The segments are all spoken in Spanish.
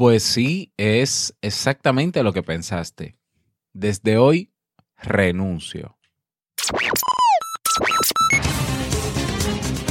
Pues sí, es exactamente lo que pensaste. Desde hoy, renuncio.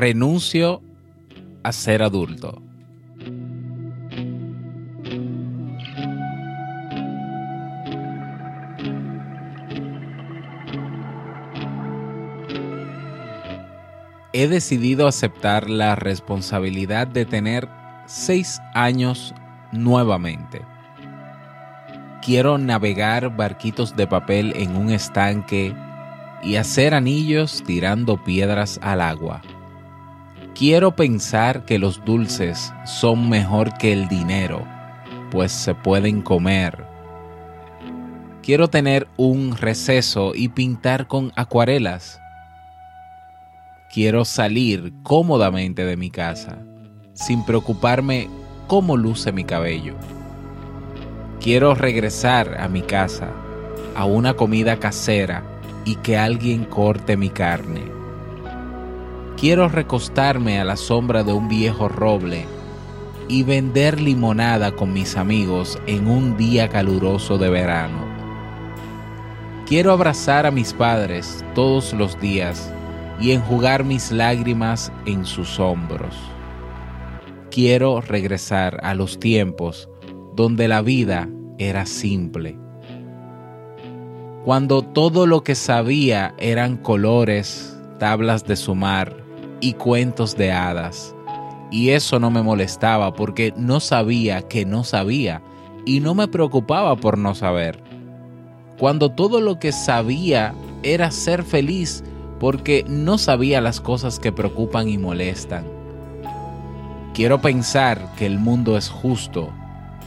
Renuncio a ser adulto. He decidido aceptar la responsabilidad de tener seis años nuevamente. Quiero navegar barquitos de papel en un estanque y hacer anillos tirando piedras al agua. Quiero pensar que los dulces son mejor que el dinero, pues se pueden comer. Quiero tener un receso y pintar con acuarelas. Quiero salir cómodamente de mi casa, sin preocuparme cómo luce mi cabello. Quiero regresar a mi casa, a una comida casera y que alguien corte mi carne. Quiero recostarme a la sombra de un viejo roble y vender limonada con mis amigos en un día caluroso de verano. Quiero abrazar a mis padres todos los días y enjugar mis lágrimas en sus hombros. Quiero regresar a los tiempos donde la vida era simple cuando todo lo que sabía eran colores, tablas de sumar y cuentos de hadas. Y eso no me molestaba porque no sabía que no sabía y no me preocupaba por no saber. Cuando todo lo que sabía era ser feliz porque no sabía las cosas que preocupan y molestan. Quiero pensar que el mundo es justo,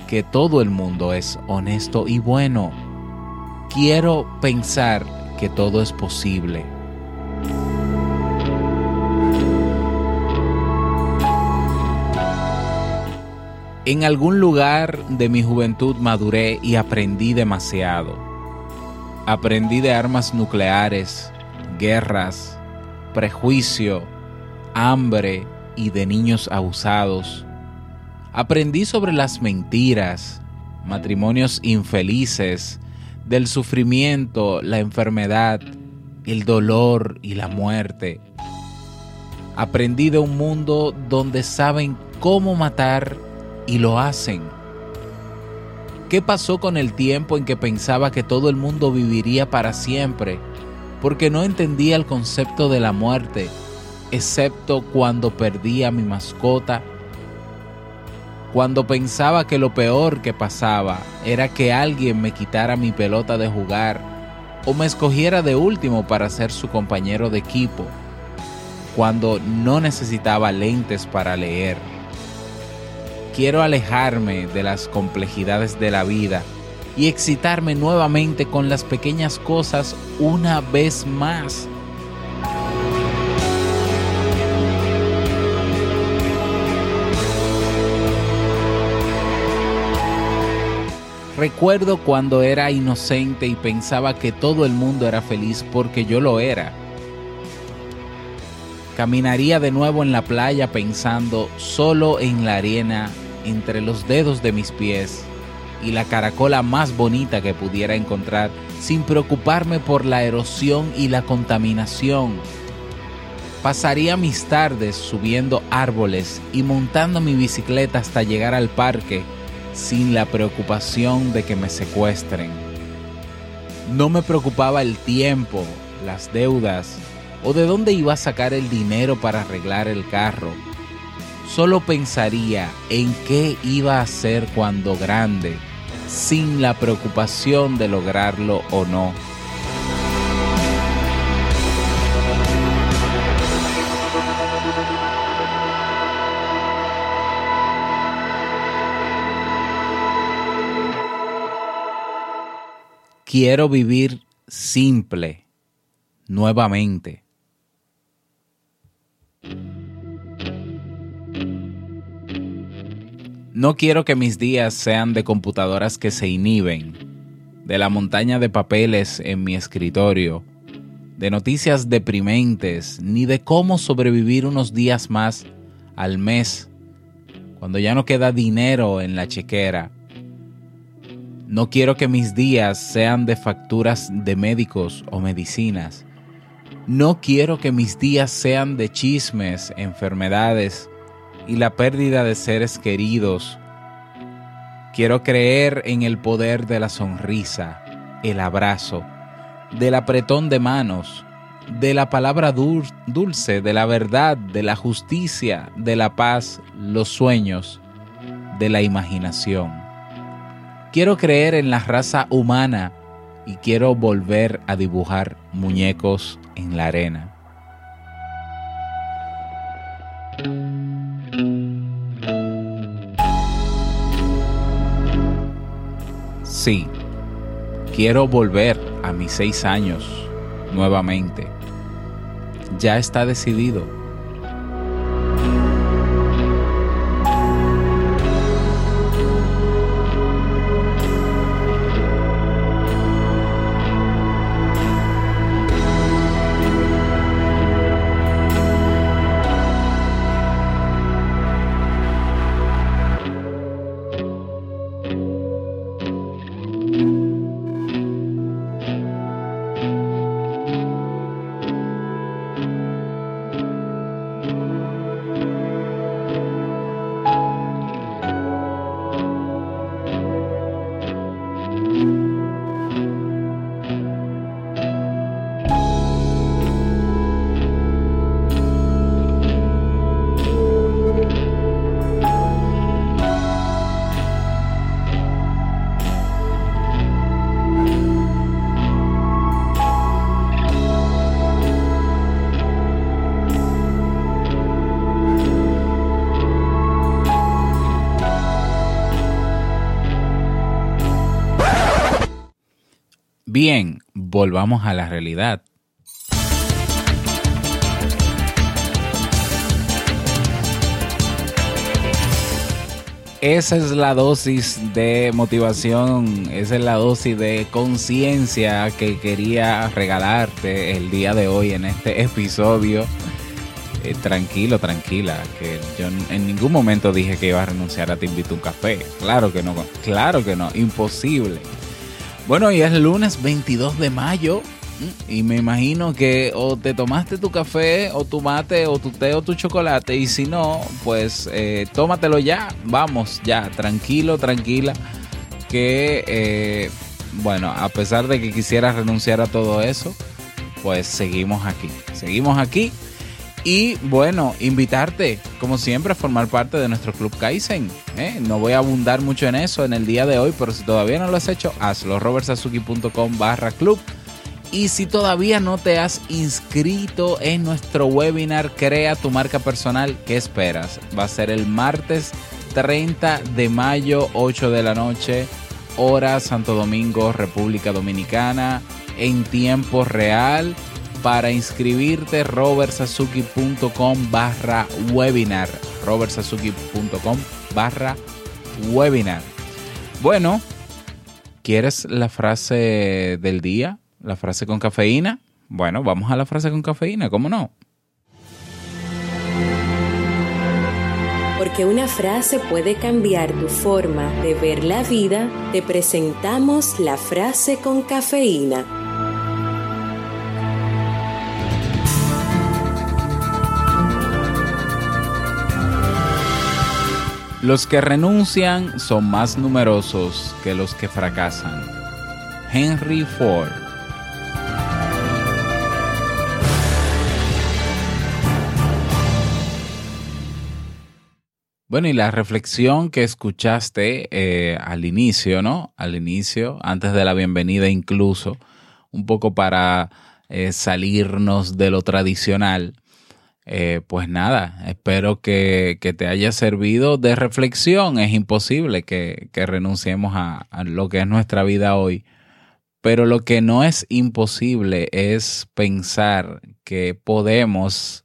que todo el mundo es honesto y bueno quiero pensar que todo es posible. En algún lugar de mi juventud maduré y aprendí demasiado. Aprendí de armas nucleares, guerras, prejuicio, hambre y de niños abusados. Aprendí sobre las mentiras, matrimonios infelices, del sufrimiento, la enfermedad, el dolor y la muerte. Aprendí de un mundo donde saben cómo matar y lo hacen. ¿Qué pasó con el tiempo en que pensaba que todo el mundo viviría para siempre? Porque no entendía el concepto de la muerte, excepto cuando perdí a mi mascota cuando pensaba que lo peor que pasaba era que alguien me quitara mi pelota de jugar o me escogiera de último para ser su compañero de equipo, cuando no necesitaba lentes para leer. Quiero alejarme de las complejidades de la vida y excitarme nuevamente con las pequeñas cosas una vez más Recuerdo cuando era inocente y pensaba que todo el mundo era feliz porque yo lo era. Caminaría de nuevo en la playa pensando solo en la arena entre los dedos de mis pies y la caracola más bonita que pudiera encontrar sin preocuparme por la erosión y la contaminación. Pasaría mis tardes subiendo árboles y montando mi bicicleta hasta llegar al parque sin la preocupación de que me secuestren. No me preocupaba el tiempo, las deudas o de dónde iba a sacar el dinero para arreglar el carro. Solo pensaría en qué iba a hacer cuando grande, sin la preocupación de lograrlo o no. Quiero vivir simple, nuevamente. No quiero que mis días sean de computadoras que se inhiben, de la montaña de papeles en mi escritorio, de noticias deprimentes, ni de cómo sobrevivir unos días más al mes, cuando ya no queda dinero en la chequera no quiero que mis días sean de facturas de médicos o medicinas. No quiero que mis días sean de chismes, enfermedades y la pérdida de seres queridos. Quiero creer en el poder de la sonrisa, el abrazo, del apretón de manos, de la palabra dulce, de la verdad, de la justicia, de la paz, los sueños, de la imaginación. Quiero creer en la raza humana y quiero volver a dibujar muñecos en la arena. Sí, quiero volver a mis seis años nuevamente. Ya está decidido Bien, volvamos a la realidad. Esa es la dosis de motivación, esa es la dosis de conciencia que quería regalarte el día de hoy en este episodio. Eh, tranquilo, tranquila, que yo en ningún momento dije que iba a renunciar a Te invito un café. Claro que no, claro que no, imposible. Bueno, y es lunes 22 de mayo y me imagino que o te tomaste tu café o tu mate o tu té o tu chocolate y si no, pues eh, tómatelo ya, vamos ya, tranquilo, tranquila, que eh, bueno, a pesar de que quisiera renunciar a todo eso, pues seguimos aquí, seguimos aquí y bueno, invitarte, como siempre, a formar parte de nuestro Club Kaizen. ¿eh? No voy a abundar mucho en eso en el día de hoy, pero si todavía no lo has hecho, hazlo. robertsazuki.com barra club. Y si todavía no te has inscrito en nuestro webinar Crea tu marca personal, ¿qué esperas? Va a ser el martes 30 de mayo, 8 de la noche, hora Santo Domingo, República Dominicana, en tiempo real para inscribirte, robertsazuki.com barra webinar. robertsazuki.com barra webinar. Bueno, ¿quieres la frase del día? ¿La frase con cafeína? Bueno, vamos a la frase con cafeína, ¿cómo no? Porque una frase puede cambiar tu forma de ver la vida, te presentamos la frase con cafeína. Los que renuncian son más numerosos que los que fracasan. Henry Ford Bueno, y la reflexión que escuchaste eh, al inicio, ¿no? Al inicio, antes de la bienvenida incluso, un poco para eh, salirnos de lo tradicional, eh, pues nada, espero que, te haya servido de reflexión. Es imposible que, renunciemos a, a lo que es nuestra vida hoy. Pero lo que no es imposible es pensar que podemos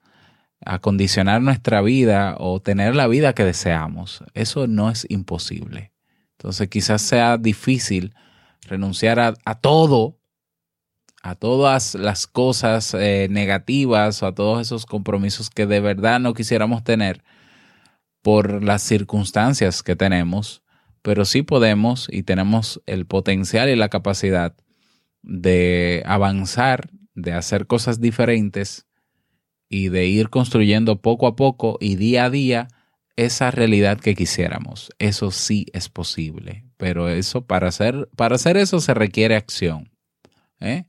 acondicionar nuestra vida o tener la vida que deseamos. Eso no es imposible. Entonces quizás sea difícil renunciar a, todo, a todas las cosas eh, negativas a todos esos compromisos que de verdad no quisiéramos tener por las circunstancias que tenemos, pero sí podemos y tenemos el potencial y la capacidad de avanzar, de hacer cosas diferentes y de ir construyendo poco a poco y día a día esa realidad que quisiéramos. Eso sí es posible, pero eso para hacer, para hacer eso se requiere acción. ¿eh?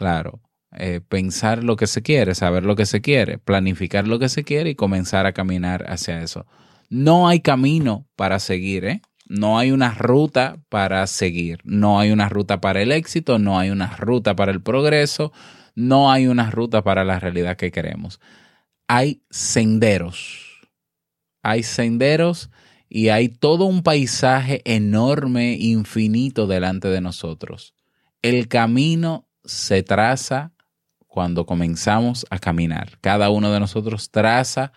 Claro, eh, pensar lo que se quiere, saber lo que se quiere, planificar lo que se quiere y comenzar a caminar hacia eso. No hay camino para seguir, ¿eh? No hay una ruta para seguir, no hay una ruta para el éxito, no hay una ruta para el progreso, no hay una ruta para la realidad que queremos. Hay senderos. Hay senderos y hay todo un paisaje enorme, infinito delante de nosotros. El camino se traza cuando comenzamos a caminar. Cada uno de nosotros traza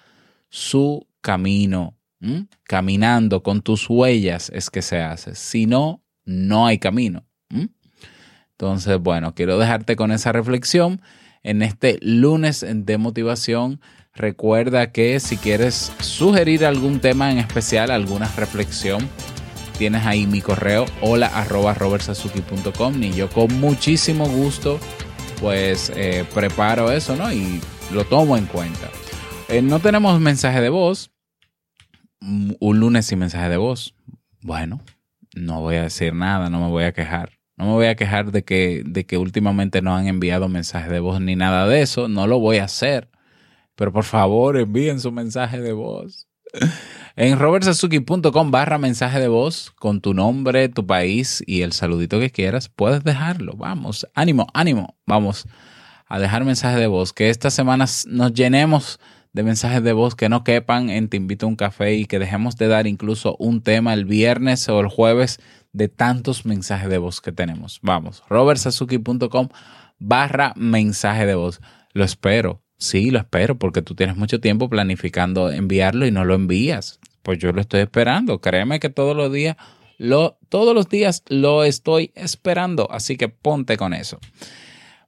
su camino. Caminando con tus huellas es que se hace. Si no, no hay camino. Entonces, bueno, quiero dejarte con esa reflexión en este lunes de motivación. Recuerda que si quieres sugerir algún tema en especial, alguna reflexión, tienes ahí mi correo hola arroba robertsazuki.com y yo con muchísimo gusto pues eh, preparo eso, ¿no? Y lo tomo en cuenta. Eh, no tenemos mensaje de voz. Un lunes sin mensaje de voz. Bueno, no voy a decir nada, no me voy a quejar. No me voy a quejar de que, de que últimamente no han enviado mensajes de voz ni nada de eso. No lo voy a hacer. Pero por favor, envíen su mensaje de voz. En robertsazuki.com barra mensaje de voz con tu nombre, tu país y el saludito que quieras, puedes dejarlo. Vamos, ánimo, ánimo. Vamos a dejar mensaje de voz. Que esta semana nos llenemos de mensajes de voz que no quepan en Te invito a un café y que dejemos de dar incluso un tema el viernes o el jueves de tantos mensajes de voz que tenemos. Vamos, robertsazuki.com barra mensaje de voz. Lo espero. Sí, lo espero porque tú tienes mucho tiempo planificando enviarlo y no lo envías. Pues yo lo estoy esperando. Créeme que todos los días lo, todos los días lo estoy esperando. Así que ponte con eso.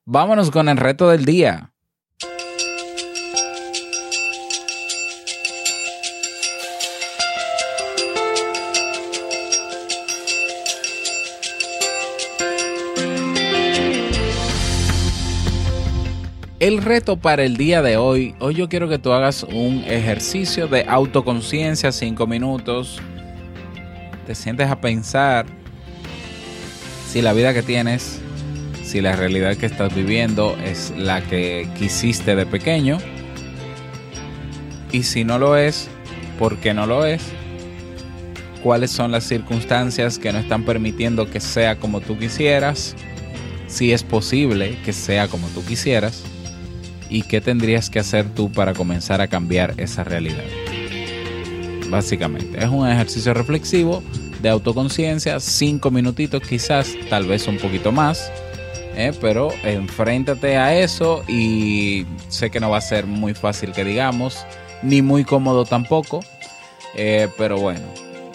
Vámonos con el reto del día. El reto para el día de hoy, hoy yo quiero que tú hagas un ejercicio de autoconciencia, cinco minutos. Te sientes a pensar si la vida que tienes, si la realidad que estás viviendo es la que quisiste de pequeño. Y si no lo es, ¿por qué no lo es? ¿Cuáles son las circunstancias que no están permitiendo que sea como tú quisieras? Si es posible que sea como tú quisieras y qué tendrías que hacer tú para comenzar a cambiar esa realidad. Básicamente, es un ejercicio reflexivo de autoconciencia, cinco minutitos quizás, tal vez un poquito más, ¿eh? pero enfréntate a eso y sé que no va a ser muy fácil que digamos, ni muy cómodo tampoco, eh, pero bueno,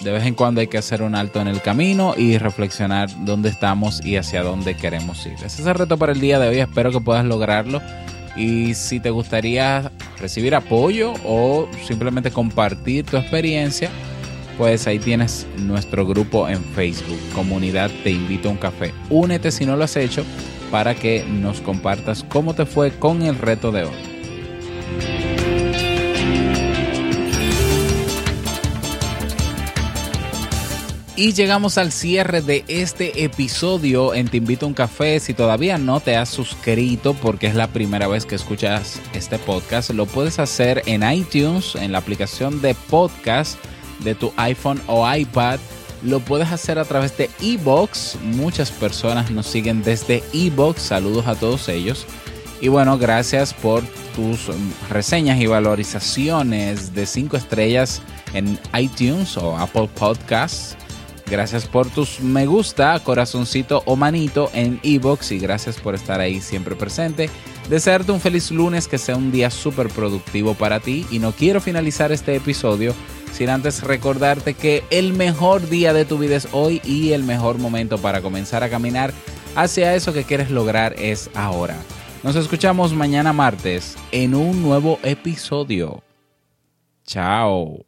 de vez en cuando hay que hacer un alto en el camino y reflexionar dónde estamos y hacia dónde queremos ir. Ese es el reto para el día de hoy, espero que puedas lograrlo. Y si te gustaría recibir apoyo o simplemente compartir tu experiencia, pues ahí tienes nuestro grupo en Facebook, Comunidad Te Invito a un Café. Únete si no lo has hecho para que nos compartas cómo te fue con el reto de hoy. Y llegamos al cierre de este episodio en Te Invito a un Café. Si todavía no te has suscrito porque es la primera vez que escuchas este podcast, lo puedes hacer en iTunes, en la aplicación de podcast. de tu iPhone o iPad, lo puedes hacer a través de Ebox. Muchas personas nos siguen desde Ebox. Saludos a todos ellos. Y bueno, gracias por tus reseñas y valorizaciones de 5 estrellas en iTunes o Apple Podcasts. Gracias por tus me gusta, corazoncito o manito en Ebox y gracias por estar ahí siempre presente. Desearte un feliz lunes, que sea un día súper productivo para ti y no quiero finalizar este episodio sin antes recordarte que el mejor día de tu vida es hoy y el mejor momento para comenzar a caminar hacia eso que quieres lograr es ahora. Nos escuchamos mañana martes en un nuevo episodio. Chao.